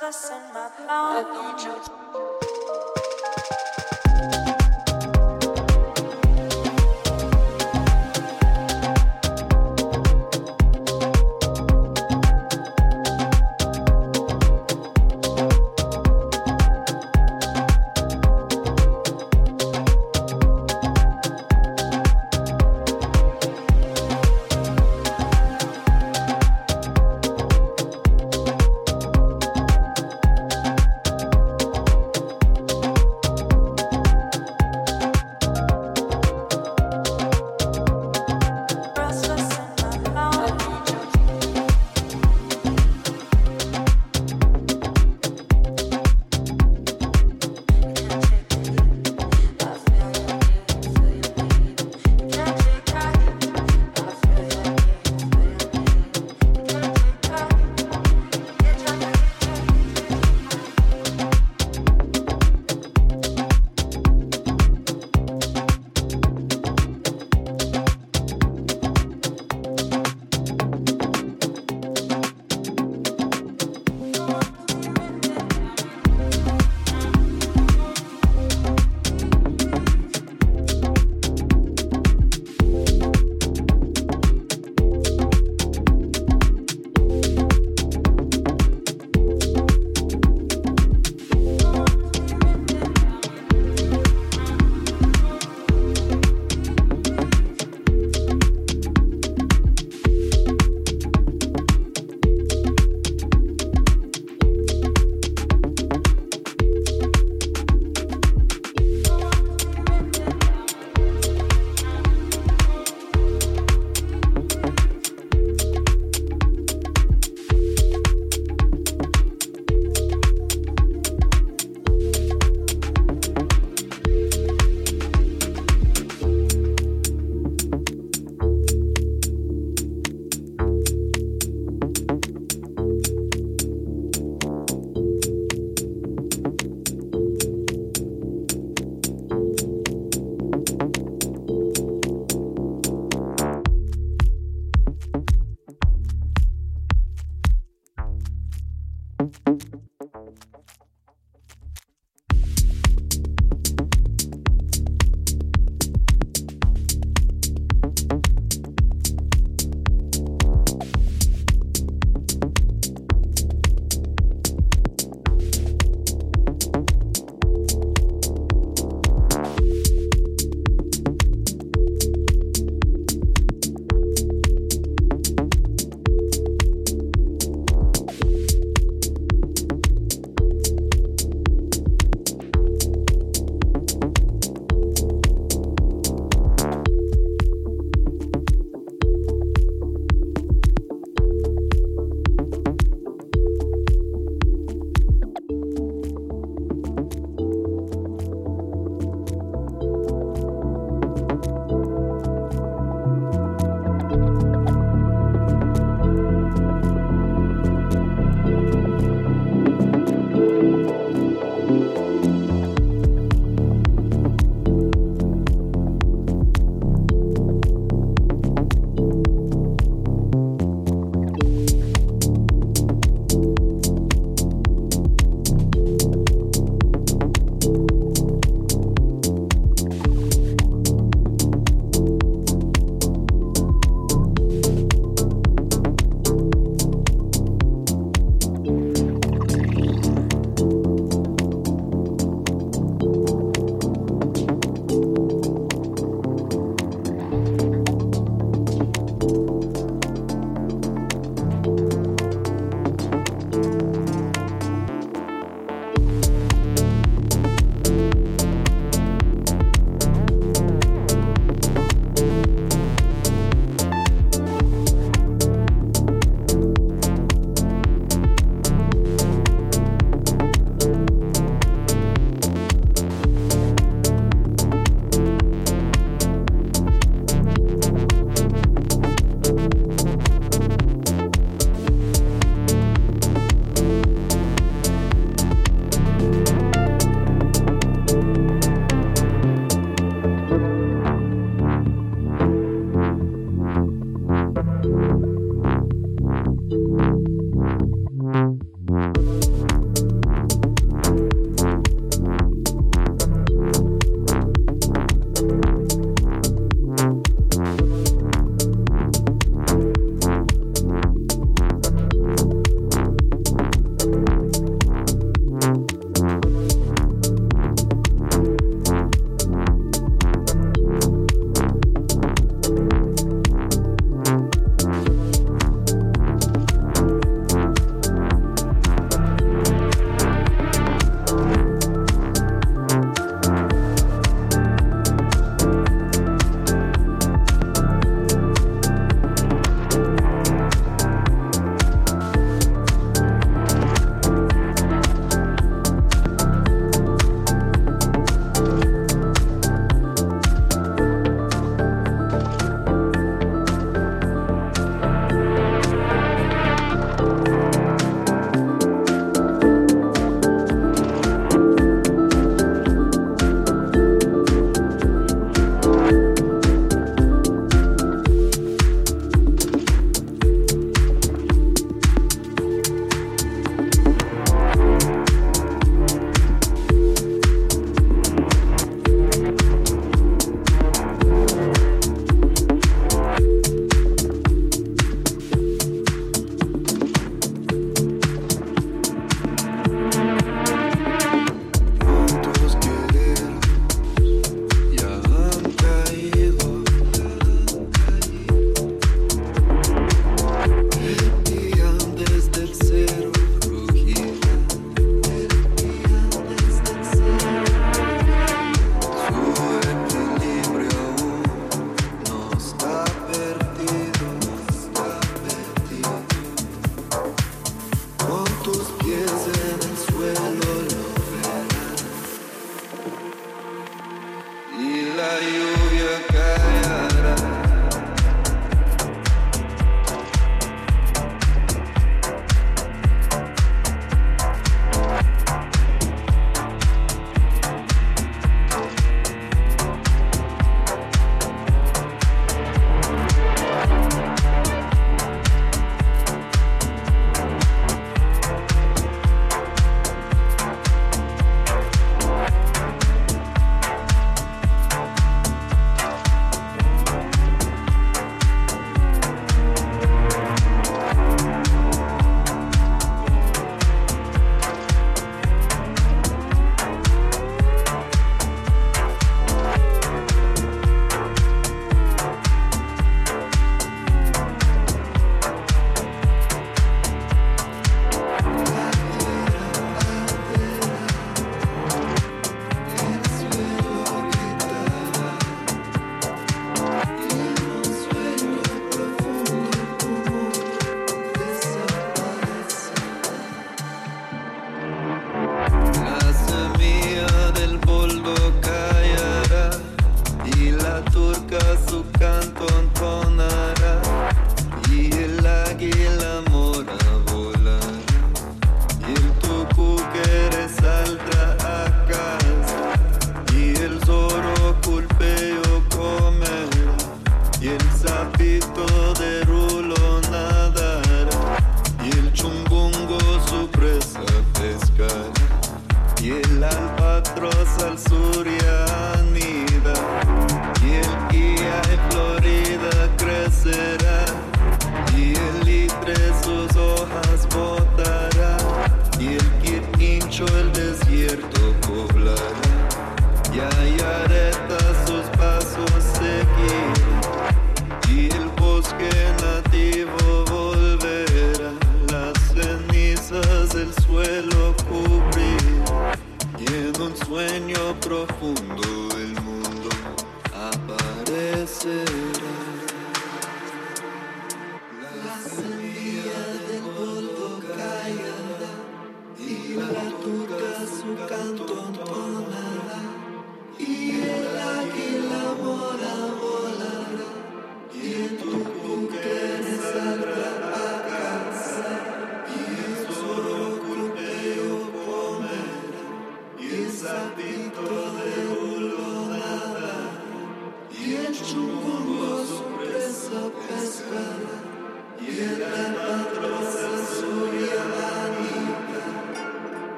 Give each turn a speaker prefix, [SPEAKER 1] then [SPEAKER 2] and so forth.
[SPEAKER 1] the sun.